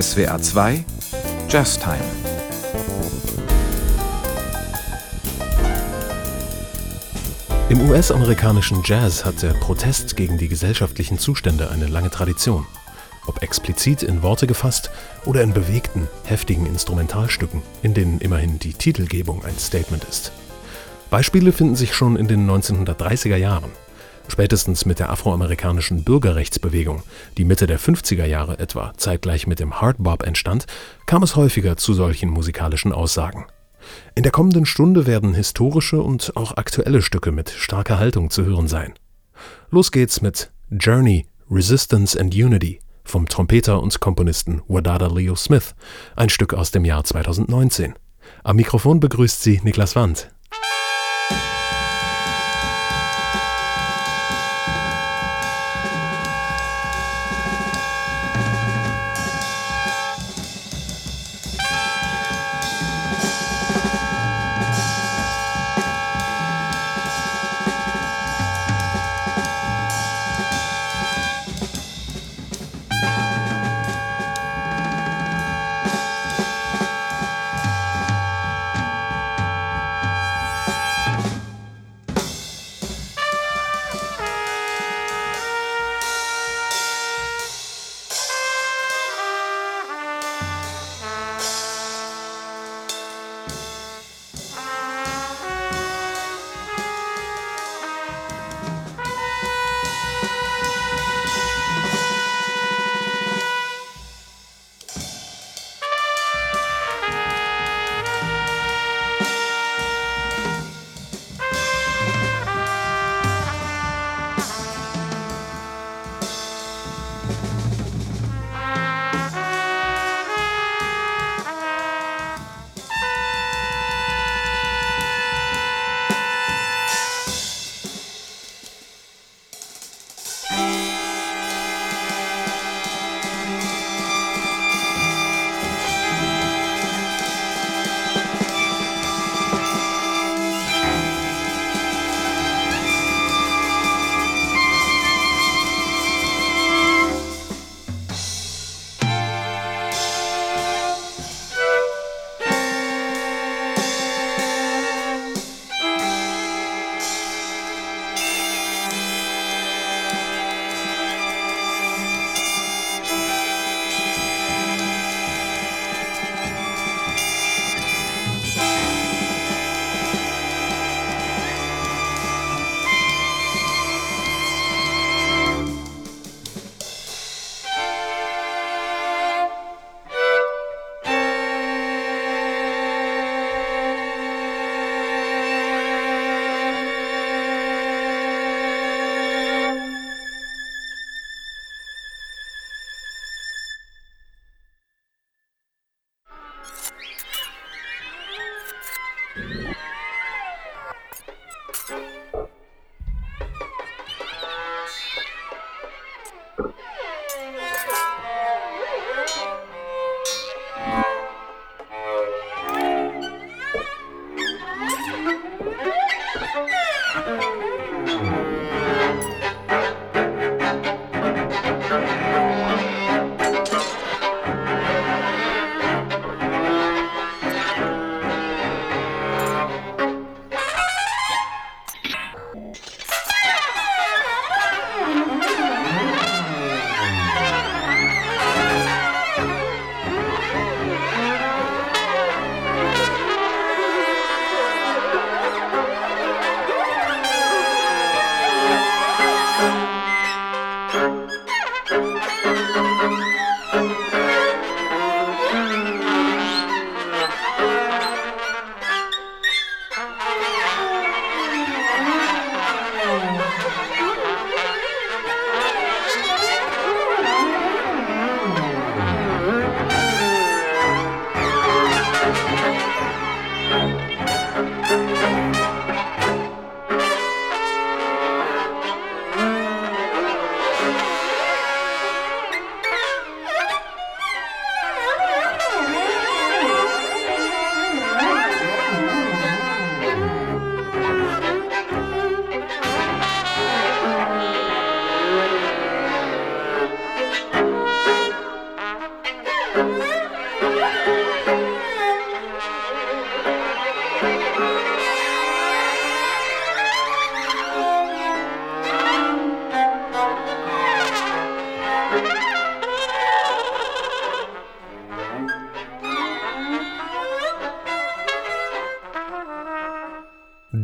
SWA 2 Jazz Time Im US-amerikanischen Jazz hat der Protest gegen die gesellschaftlichen Zustände eine lange Tradition. Ob explizit in Worte gefasst oder in bewegten, heftigen Instrumentalstücken, in denen immerhin die Titelgebung ein Statement ist. Beispiele finden sich schon in den 1930er Jahren. Spätestens mit der afroamerikanischen Bürgerrechtsbewegung, die Mitte der 50er Jahre etwa zeitgleich mit dem Hardbop entstand, kam es häufiger zu solchen musikalischen Aussagen. In der kommenden Stunde werden historische und auch aktuelle Stücke mit starker Haltung zu hören sein. Los geht's mit Journey, Resistance and Unity vom Trompeter und Komponisten Wadada Leo Smith, ein Stück aus dem Jahr 2019. Am Mikrofon begrüßt sie Niklas Wandt.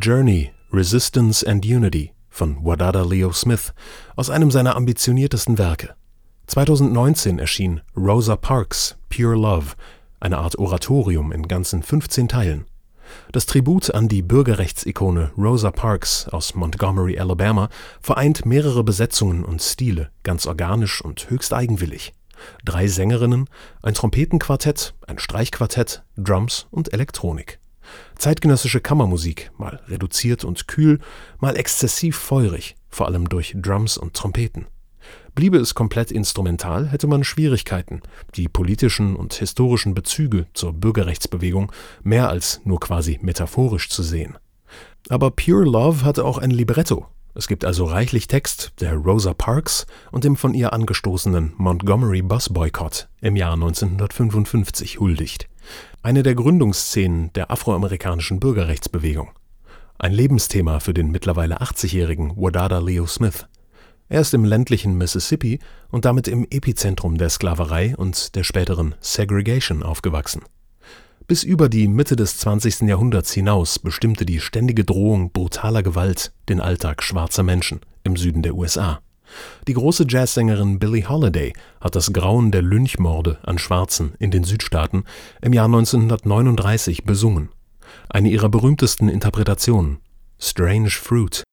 Journey, Resistance and Unity von Wadada Leo Smith aus einem seiner ambitioniertesten Werke. 2019 erschien Rosa Parks Pure Love, eine Art Oratorium in ganzen 15 Teilen. Das Tribut an die Bürgerrechtsikone Rosa Parks aus Montgomery, Alabama, vereint mehrere Besetzungen und Stile ganz organisch und höchst eigenwillig. Drei Sängerinnen, ein Trompetenquartett, ein Streichquartett, Drums und Elektronik. Zeitgenössische Kammermusik, mal reduziert und kühl, mal exzessiv feurig, vor allem durch Drums und Trompeten. Bliebe es komplett instrumental, hätte man Schwierigkeiten, die politischen und historischen Bezüge zur Bürgerrechtsbewegung mehr als nur quasi metaphorisch zu sehen. Aber Pure Love hatte auch ein Libretto. Es gibt also reichlich Text, der Rosa Parks und dem von ihr angestoßenen Montgomery Bus Boycott im Jahr 1955 huldigt. Eine der Gründungsszenen der afroamerikanischen Bürgerrechtsbewegung. Ein Lebensthema für den mittlerweile 80-jährigen Wadada Leo Smith. Er ist im ländlichen Mississippi und damit im Epizentrum der Sklaverei und der späteren Segregation aufgewachsen. Bis über die Mitte des 20. Jahrhunderts hinaus bestimmte die ständige Drohung brutaler Gewalt den Alltag schwarzer Menschen im Süden der USA. Die große Jazzsängerin Billie Holiday hat das Grauen der Lynchmorde an Schwarzen in den Südstaaten im Jahr 1939 besungen. Eine ihrer berühmtesten Interpretationen, Strange Fruit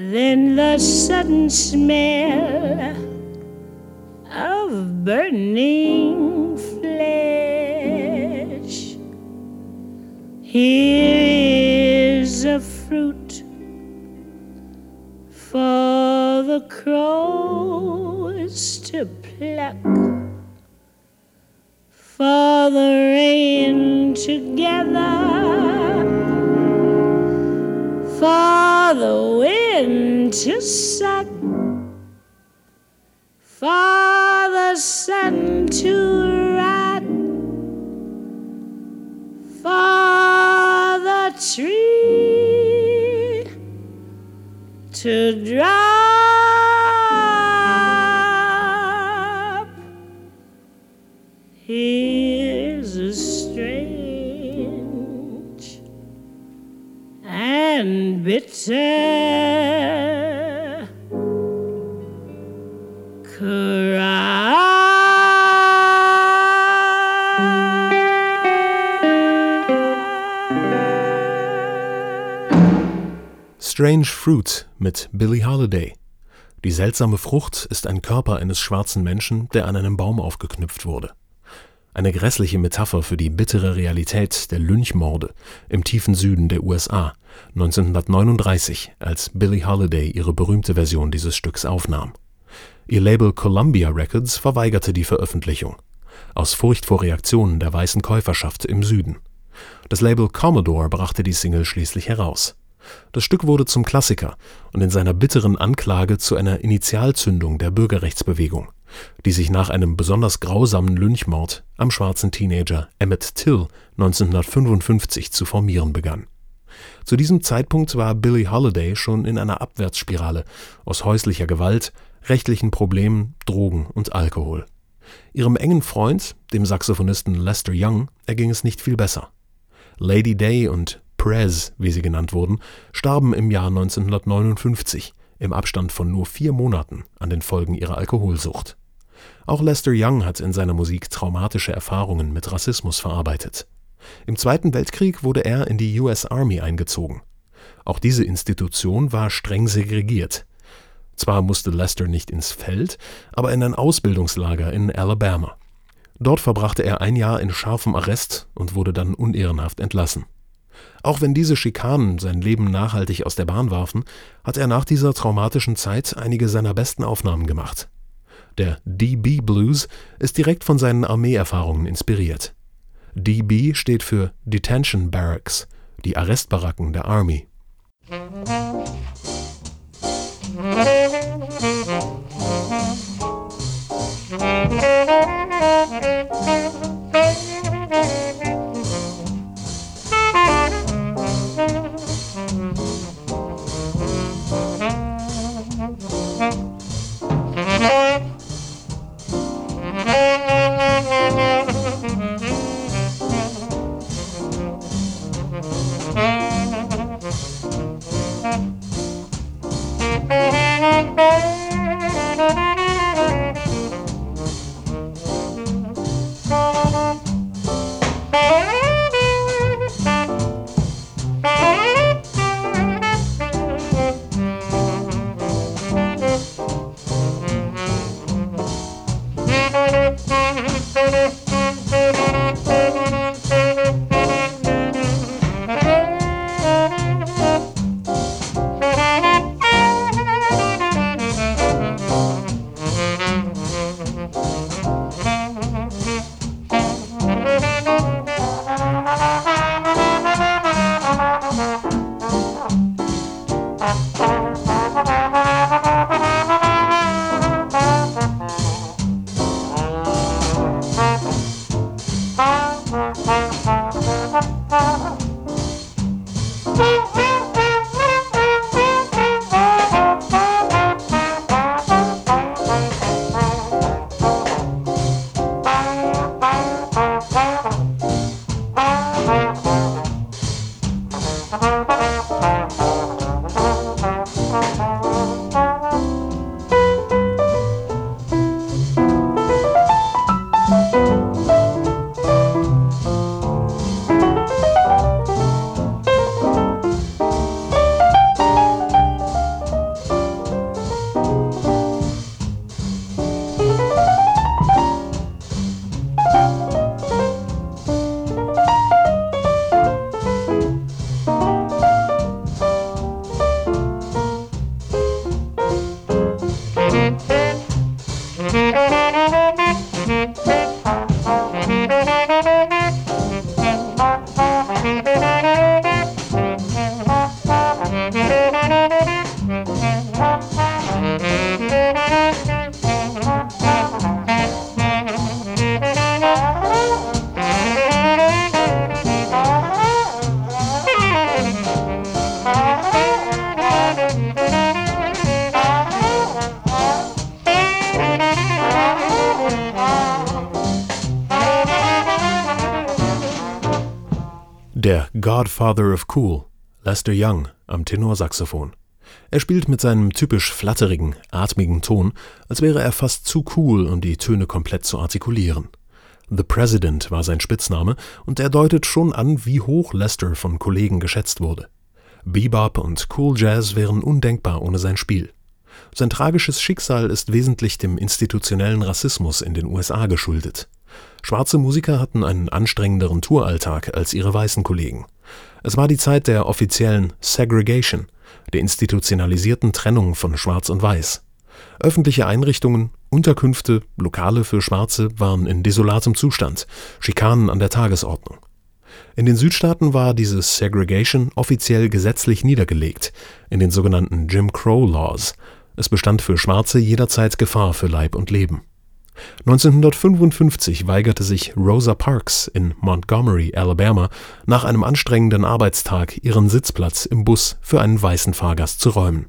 Then the sudden smell of burning flesh. Here is a fruit for the crows to pluck, for the rain to gather for the wind into satin. Father sent to rat. Father tree to drop. Here's a strange and bitter. Strange Fruit mit Billie Holiday. Die seltsame Frucht ist ein Körper eines schwarzen Menschen, der an einem Baum aufgeknüpft wurde. Eine grässliche Metapher für die bittere Realität der Lynchmorde im tiefen Süden der USA 1939, als Billie Holiday ihre berühmte Version dieses Stücks aufnahm. Ihr Label Columbia Records verweigerte die Veröffentlichung, aus Furcht vor Reaktionen der weißen Käuferschaft im Süden. Das Label Commodore brachte die Single schließlich heraus. Das Stück wurde zum Klassiker und in seiner bitteren Anklage zu einer Initialzündung der Bürgerrechtsbewegung, die sich nach einem besonders grausamen Lynchmord am schwarzen Teenager Emmett Till 1955 zu formieren begann. Zu diesem Zeitpunkt war Billie Holiday schon in einer Abwärtsspirale aus häuslicher Gewalt, rechtlichen Problemen, Drogen und Alkohol. Ihrem engen Freund, dem Saxophonisten Lester Young, erging es nicht viel besser. Lady Day und Prez, wie sie genannt wurden, starben im Jahr 1959 im Abstand von nur vier Monaten an den Folgen ihrer Alkoholsucht. Auch Lester Young hat in seiner Musik traumatische Erfahrungen mit Rassismus verarbeitet. Im Zweiten Weltkrieg wurde er in die US Army eingezogen. Auch diese Institution war streng segregiert. Zwar musste Lester nicht ins Feld, aber in ein Ausbildungslager in Alabama. Dort verbrachte er ein Jahr in scharfem Arrest und wurde dann unehrenhaft entlassen. Auch wenn diese Schikanen sein Leben nachhaltig aus der Bahn warfen, hat er nach dieser traumatischen Zeit einige seiner besten Aufnahmen gemacht. Der DB Blues ist direkt von seinen Armeeerfahrungen inspiriert. DB steht für Detention Barracks, die Arrestbaracken der Army. Godfather of Cool, Lester Young, am Tenorsaxophon. Er spielt mit seinem typisch flatterigen, atmigen Ton, als wäre er fast zu cool, um die Töne komplett zu artikulieren. The President war sein Spitzname und er deutet schon an, wie hoch Lester von Kollegen geschätzt wurde. Bebop und Cool Jazz wären undenkbar ohne sein Spiel. Sein tragisches Schicksal ist wesentlich dem institutionellen Rassismus in den USA geschuldet. Schwarze Musiker hatten einen anstrengenderen Touralltag als ihre weißen Kollegen. Es war die Zeit der offiziellen Segregation, der institutionalisierten Trennung von Schwarz und Weiß. Öffentliche Einrichtungen, Unterkünfte, Lokale für Schwarze waren in desolatem Zustand, Schikanen an der Tagesordnung. In den Südstaaten war diese Segregation offiziell gesetzlich niedergelegt, in den sogenannten Jim Crow Laws. Es bestand für Schwarze jederzeit Gefahr für Leib und Leben. 1955 weigerte sich Rosa Parks in Montgomery, Alabama, nach einem anstrengenden Arbeitstag ihren Sitzplatz im Bus für einen weißen Fahrgast zu räumen.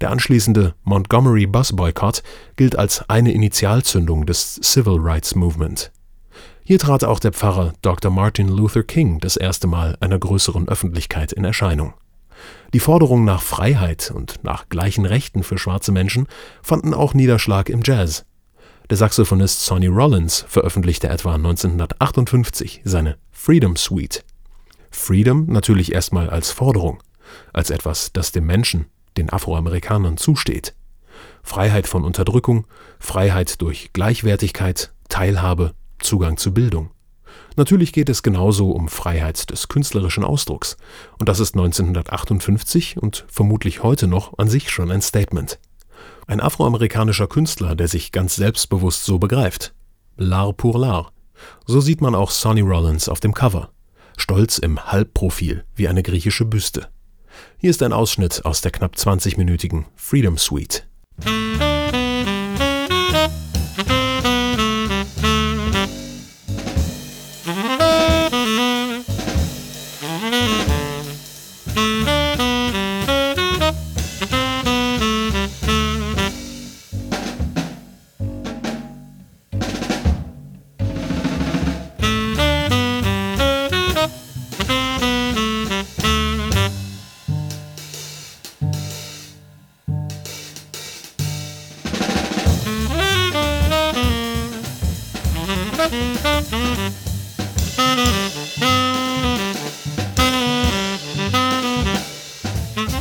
Der anschließende Montgomery Bus Boycott gilt als eine Initialzündung des Civil Rights Movement. Hier trat auch der Pfarrer Dr. Martin Luther King das erste Mal einer größeren Öffentlichkeit in Erscheinung. Die Forderung nach Freiheit und nach gleichen Rechten für schwarze Menschen fanden auch Niederschlag im Jazz. Der Saxophonist Sonny Rollins veröffentlichte etwa 1958 seine Freedom Suite. Freedom natürlich erstmal als Forderung, als etwas, das dem Menschen, den Afroamerikanern zusteht. Freiheit von Unterdrückung, Freiheit durch Gleichwertigkeit, Teilhabe, Zugang zu Bildung. Natürlich geht es genauso um Freiheit des künstlerischen Ausdrucks, und das ist 1958 und vermutlich heute noch an sich schon ein Statement. Ein afroamerikanischer Künstler, der sich ganz selbstbewusst so begreift. L'art pour l'art. So sieht man auch Sonny Rollins auf dem Cover. Stolz im Halbprofil, wie eine griechische Büste. Hier ist ein Ausschnitt aus der knapp 20-minütigen Freedom Suite.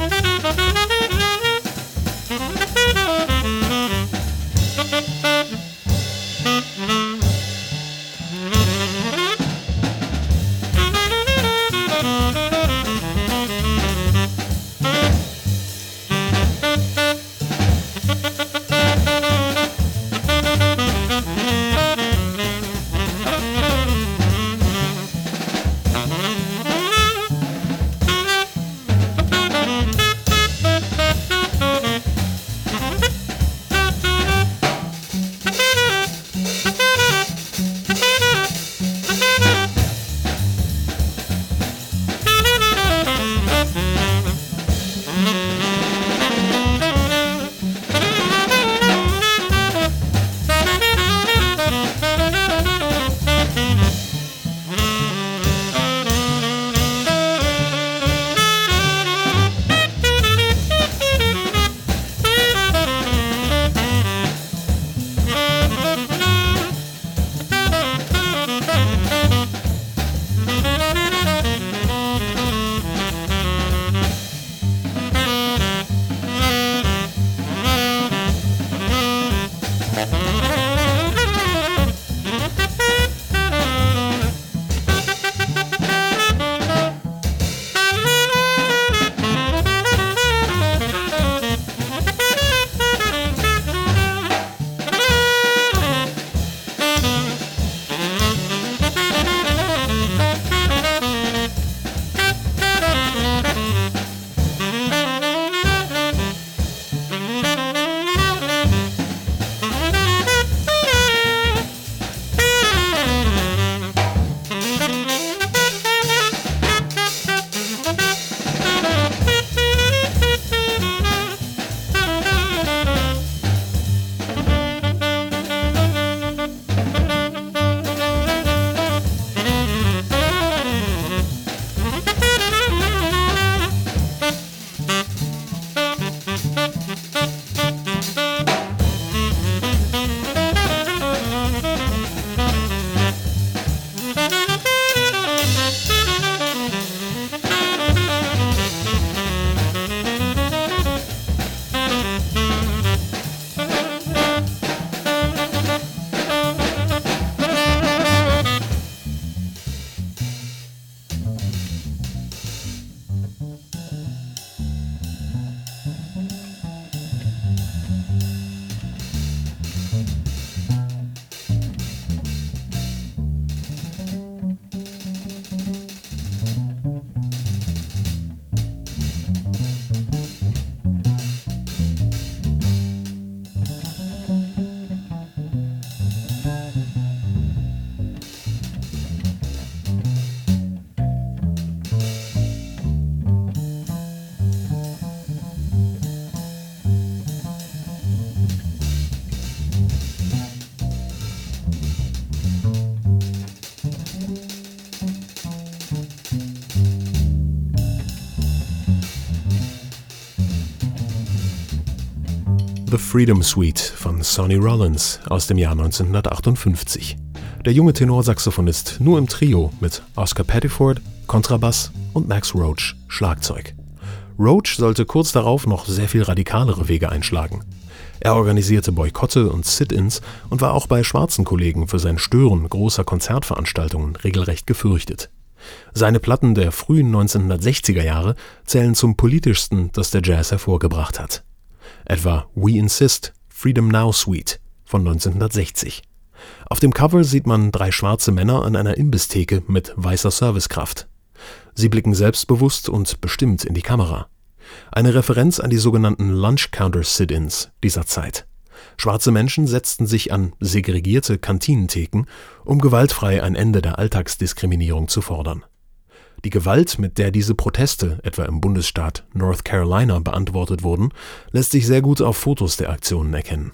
Müzik The Freedom Suite von Sonny Rollins aus dem Jahr 1958. Der junge Tenorsaxophonist nur im Trio mit Oscar Pettiford, Kontrabass und Max Roach, Schlagzeug. Roach sollte kurz darauf noch sehr viel radikalere Wege einschlagen. Er organisierte Boykotte und Sit-ins und war auch bei schwarzen Kollegen für sein Stören großer Konzertveranstaltungen regelrecht gefürchtet. Seine Platten der frühen 1960er Jahre zählen zum politischsten, das der Jazz hervorgebracht hat. Etwa We Insist, Freedom Now Suite von 1960. Auf dem Cover sieht man drei schwarze Männer an einer Imbisstheke mit weißer Servicekraft. Sie blicken selbstbewusst und bestimmt in die Kamera. Eine Referenz an die sogenannten Lunch Counter Sit-ins dieser Zeit. Schwarze Menschen setzten sich an segregierte Kantinentheken, um gewaltfrei ein Ende der Alltagsdiskriminierung zu fordern. Die Gewalt, mit der diese Proteste etwa im Bundesstaat North Carolina beantwortet wurden, lässt sich sehr gut auf Fotos der Aktionen erkennen.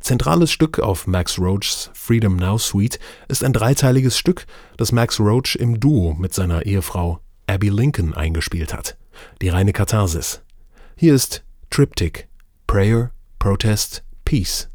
Zentrales Stück auf Max Roachs Freedom Now Suite ist ein dreiteiliges Stück, das Max Roach im Duo mit seiner Ehefrau Abby Lincoln eingespielt hat. Die reine Katharsis. Hier ist Triptych Prayer, Protest, Peace.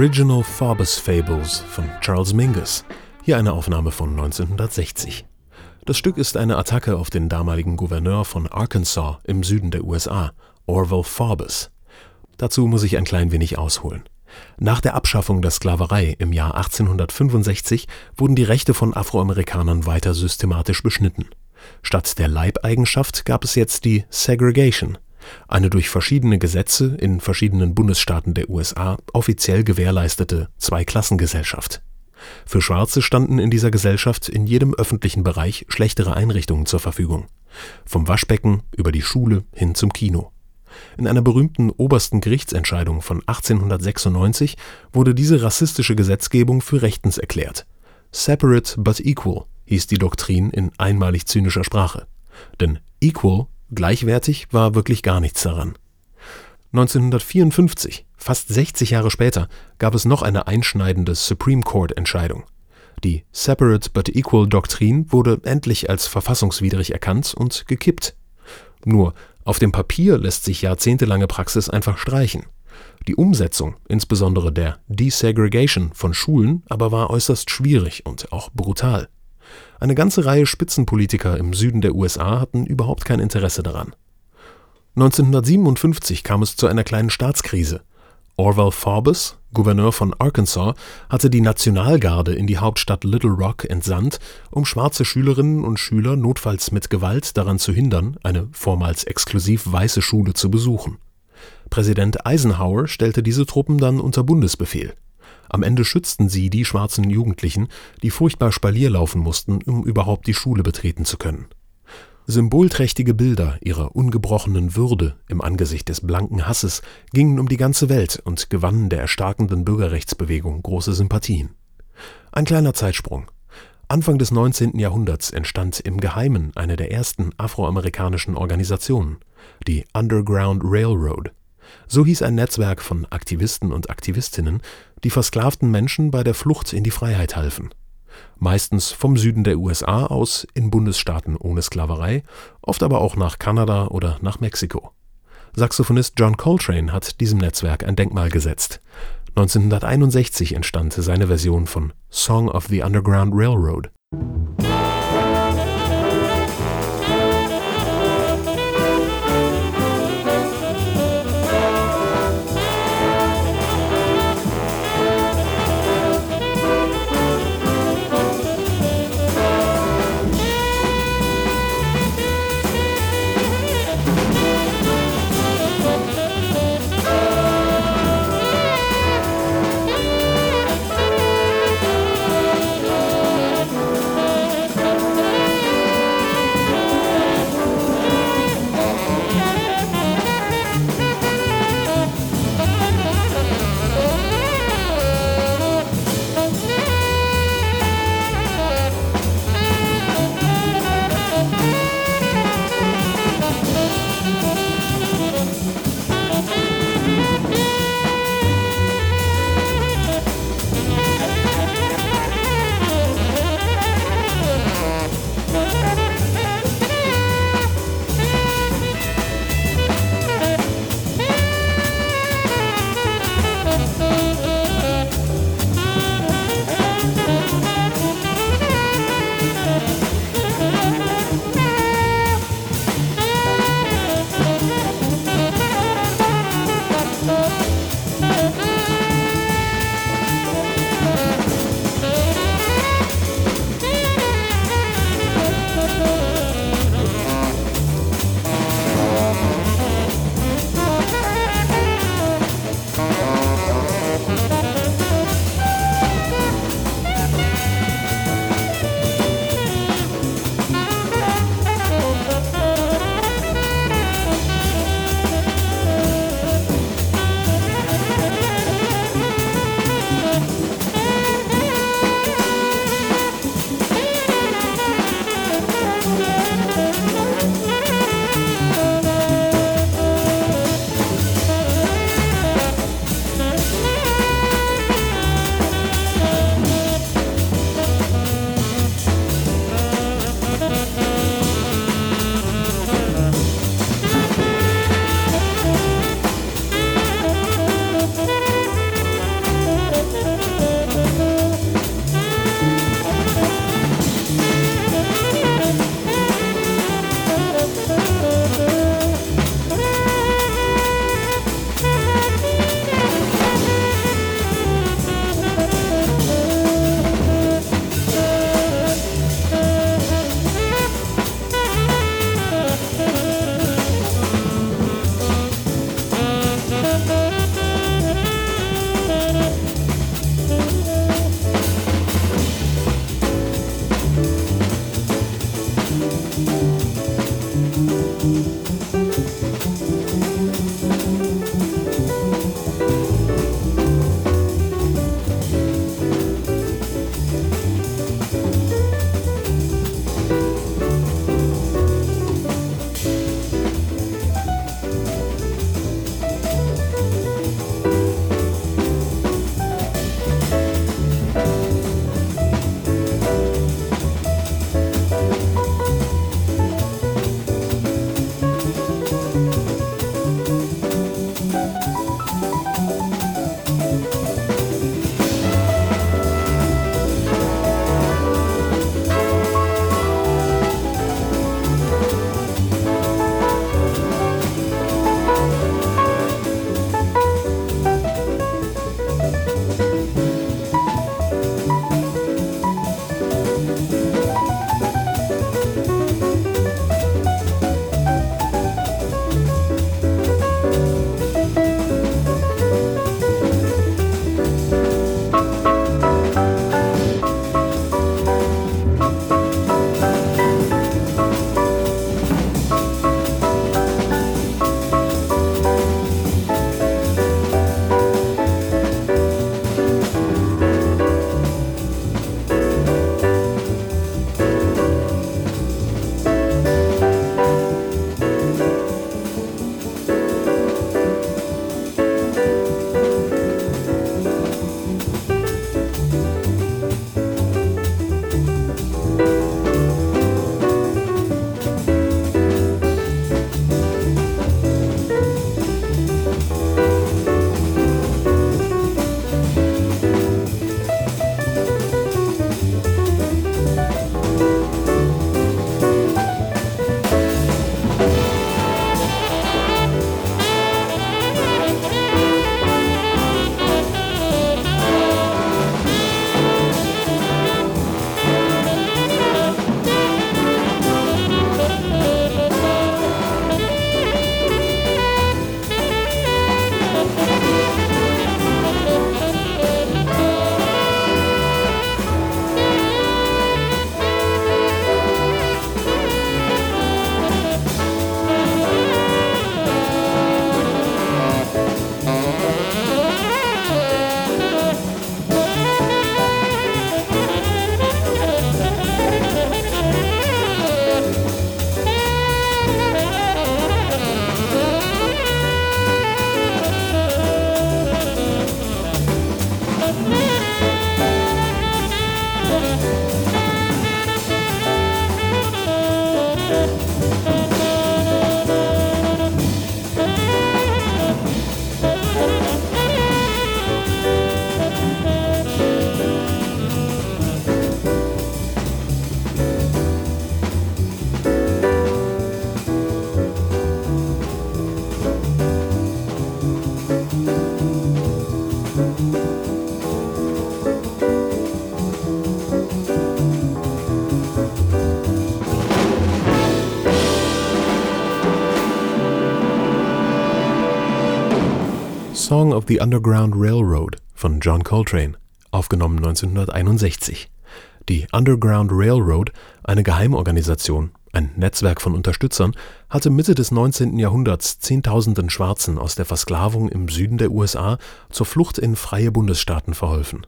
Original Forbes Fables von Charles Mingus, hier eine Aufnahme von 1960. Das Stück ist eine Attacke auf den damaligen Gouverneur von Arkansas im Süden der USA, Orville Forbes. Dazu muss ich ein klein wenig ausholen. Nach der Abschaffung der Sklaverei im Jahr 1865 wurden die Rechte von Afroamerikanern weiter systematisch beschnitten. Statt der Leibeigenschaft gab es jetzt die Segregation, eine durch verschiedene Gesetze in verschiedenen Bundesstaaten der USA offiziell gewährleistete Zweiklassengesellschaft. Für Schwarze standen in dieser Gesellschaft in jedem öffentlichen Bereich schlechtere Einrichtungen zur Verfügung, vom Waschbecken über die Schule hin zum Kino. In einer berühmten Obersten Gerichtsentscheidung von 1896 wurde diese rassistische Gesetzgebung für rechtens erklärt. Separate but equal hieß die Doktrin in einmalig zynischer Sprache. Denn equal, gleichwertig, war wirklich gar nichts daran. 1954, fast 60 Jahre später, gab es noch eine einschneidende Supreme Court Entscheidung. Die Separate but Equal Doktrin wurde endlich als verfassungswidrig erkannt und gekippt. Nur auf dem Papier lässt sich jahrzehntelange Praxis einfach streichen. Die Umsetzung, insbesondere der Desegregation von Schulen, aber war äußerst schwierig und auch brutal. Eine ganze Reihe Spitzenpolitiker im Süden der USA hatten überhaupt kein Interesse daran. 1957 kam es zu einer kleinen Staatskrise. Orval Forbes, Gouverneur von Arkansas, hatte die Nationalgarde in die Hauptstadt Little Rock entsandt, um schwarze Schülerinnen und Schüler notfalls mit Gewalt daran zu hindern, eine vormals exklusiv weiße Schule zu besuchen. Präsident Eisenhower stellte diese Truppen dann unter Bundesbefehl. Am Ende schützten sie die schwarzen Jugendlichen, die furchtbar Spalier laufen mussten, um überhaupt die Schule betreten zu können Symbolträchtige Bilder ihrer ungebrochenen Würde im Angesicht des blanken Hasses gingen um die ganze Welt und gewannen der erstarkenden Bürgerrechtsbewegung große Sympathien. Ein kleiner Zeitsprung. Anfang des 19. Jahrhunderts entstand im Geheimen eine der ersten afroamerikanischen Organisationen, die Underground Railroad. So hieß ein Netzwerk von Aktivisten und Aktivistinnen, die versklavten Menschen bei der Flucht in die Freiheit halfen meistens vom Süden der USA aus in Bundesstaaten ohne Sklaverei, oft aber auch nach Kanada oder nach Mexiko. Saxophonist John Coltrane hat diesem Netzwerk ein Denkmal gesetzt. 1961 entstand seine Version von Song of the Underground Railroad. Song of the Underground Railroad von John Coltrane, aufgenommen 1961. Die Underground Railroad, eine Geheimorganisation, ein Netzwerk von Unterstützern, hatte Mitte des 19. Jahrhunderts Zehntausenden Schwarzen aus der Versklavung im Süden der USA zur Flucht in freie Bundesstaaten verholfen.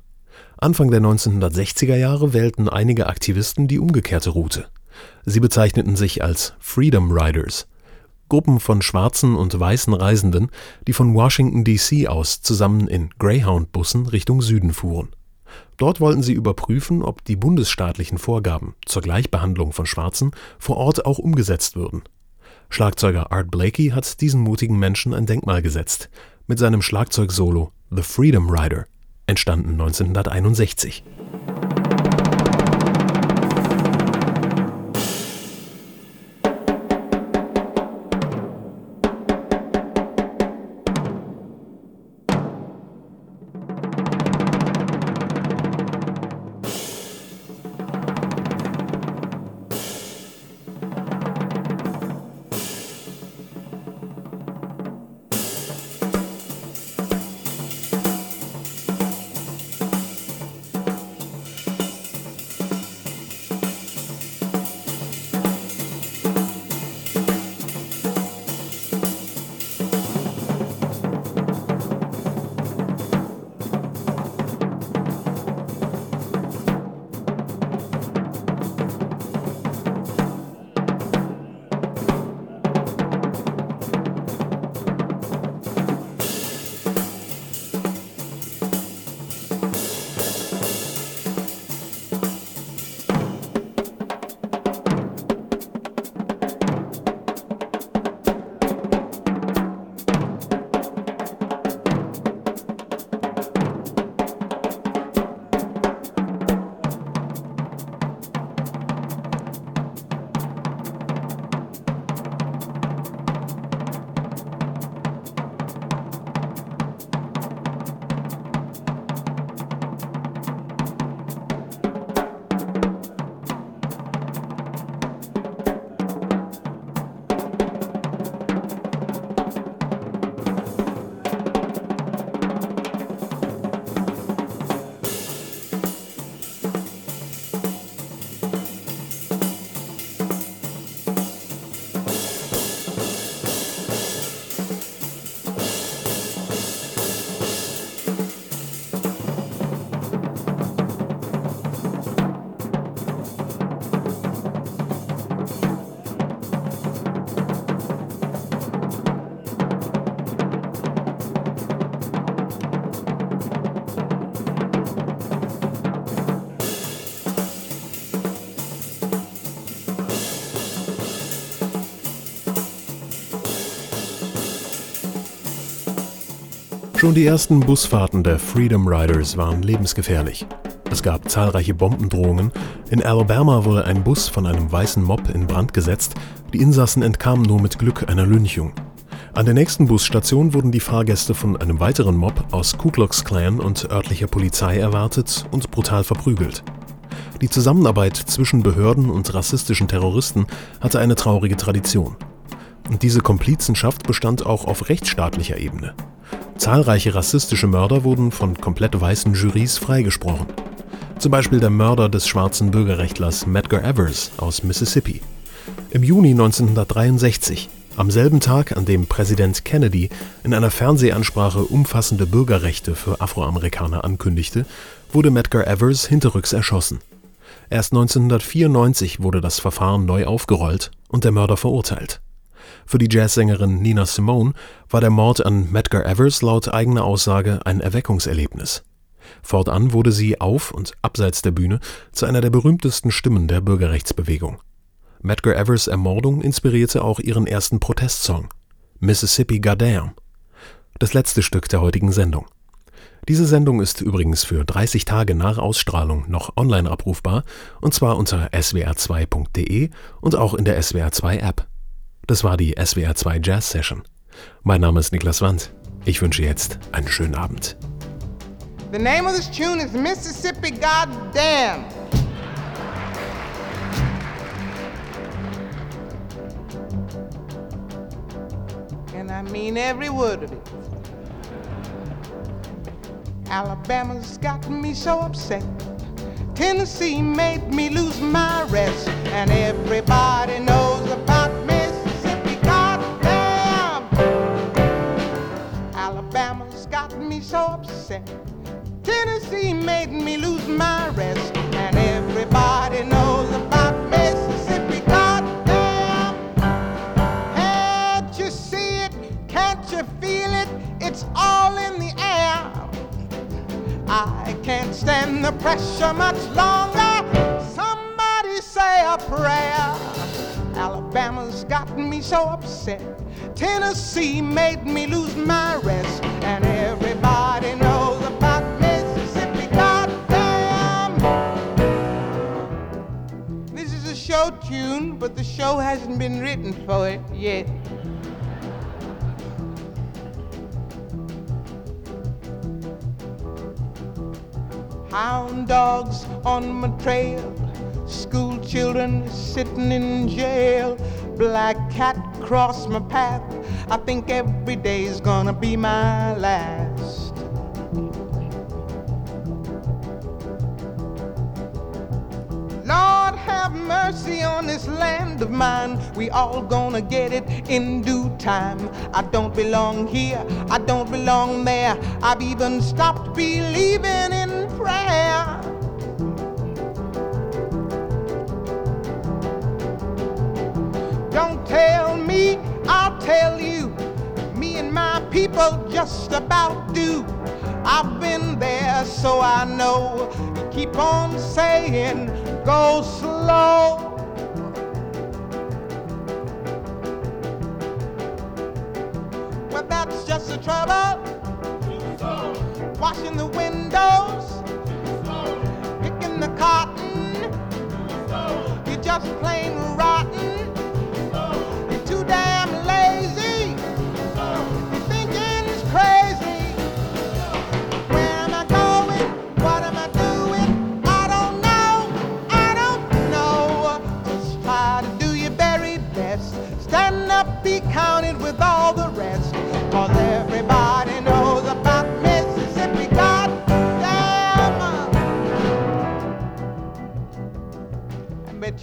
Anfang der 1960er Jahre wählten einige Aktivisten die umgekehrte Route. Sie bezeichneten sich als Freedom Riders, Gruppen von schwarzen und weißen Reisenden, die von Washington D.C. aus zusammen in Greyhound-Bussen Richtung Süden fuhren Dort wollten sie überprüfen, ob die bundesstaatlichen Vorgaben zur Gleichbehandlung von Schwarzen vor Ort auch umgesetzt würden. Schlagzeuger Art Blakey hat diesen mutigen Menschen ein Denkmal gesetzt mit seinem Schlagzeugsolo The Freedom Rider, entstanden 1961. Schon die ersten Busfahrten der Freedom Riders waren lebensgefährlich. Es gab zahlreiche Bombendrohungen. In Alabama wurde ein Bus von einem weißen Mob in Brand gesetzt. Die Insassen entkamen nur mit Glück einer Lynchung. An der nächsten Busstation wurden die Fahrgäste von einem weiteren Mob aus Ku Klux Klan und örtlicher Polizei erwartet und brutal verprügelt. Die Zusammenarbeit zwischen Behörden und rassistischen Terroristen hatte eine traurige Tradition. Und diese Komplizenschaft bestand auch auf rechtsstaatlicher Ebene. Zahlreiche rassistische Mörder wurden von komplett weißen Jurys freigesprochen. Zum Beispiel der Mörder des schwarzen Bürgerrechtlers Medgar Evers aus Mississippi. Im Juni 1963, am selben Tag, an dem Präsident Kennedy in einer Fernsehansprache umfassende Bürgerrechte für Afroamerikaner ankündigte, wurde Medgar Evers hinterrücks erschossen. Erst 1994 wurde das Verfahren neu aufgerollt und der Mörder verurteilt. Für die Jazzsängerin Nina Simone war der Mord an Medgar Evers laut eigener Aussage ein Erweckungserlebnis. Fortan wurde sie auf und abseits der Bühne zu einer der berühmtesten Stimmen der Bürgerrechtsbewegung. Medgar Evers Ermordung inspirierte auch ihren ersten Protestsong Mississippi Goddamn, das letzte Stück der heutigen Sendung. Diese Sendung ist übrigens für 30 Tage nach Ausstrahlung noch online abrufbar, und zwar unter swr2.de und auch in der SWR2 App. Das war die SWR 2 Jazz Session. Mein Name ist Niklas Wandt. Ich wünsche jetzt einen schönen Abend. The name of this tune is Mississippi Goddamn. And I mean every word of it. Alabama's got me so upset. Tennessee made me lose my rest. And everybody knows about so upset. Tennessee made me lose my rest. And everybody knows about Mississippi. Goddamn! Can't you see it? Can't you feel it? It's all in the air. I can't stand the pressure much longer. Somebody say a prayer. Alabama's got me so upset. Tennessee made me lose my rest. And everybody knows about Mississippi. Goddamn! This is a show tune, but the show hasn't been written for it yet. Hound dogs on my trail, school children sitting in jail, black cat cross my path. I think every day's gonna be my last. Lord have mercy on this land of mine. We all gonna get it in due time. I don't belong here, I don't belong there. I've even stopped believing in prayer. Don't tell me, I'll tell you. Me and my people just about do. I've been there, so I know. Keep on saying, go slow. Well, that's just the trouble. Washing the windows, picking the cotton. You're just plain rotten.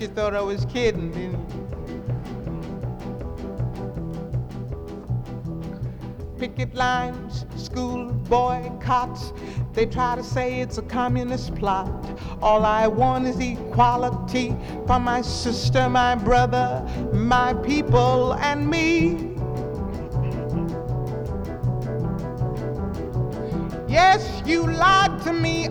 You thought I was kidding, picket lines, school boycotts. They try to say it's a communist plot. All I want is equality for my sister, my brother, my people, and me. Yes, you lied to me.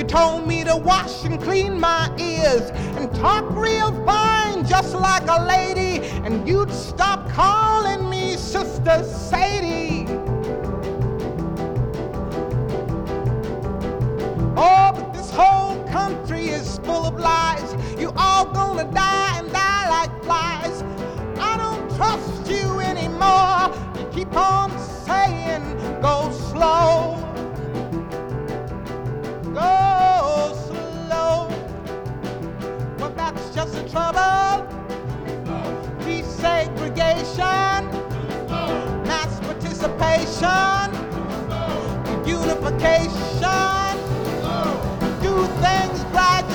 You told me to wash and clean my ears and talk real fine, just like a lady. And you'd stop calling me Sister Sadie. Oh, but this whole country is full of lies. You all gonna die and die like flies. I don't trust you anymore. You keep on saying, go slow. sort of desegregation, mass participation, unification, do things right.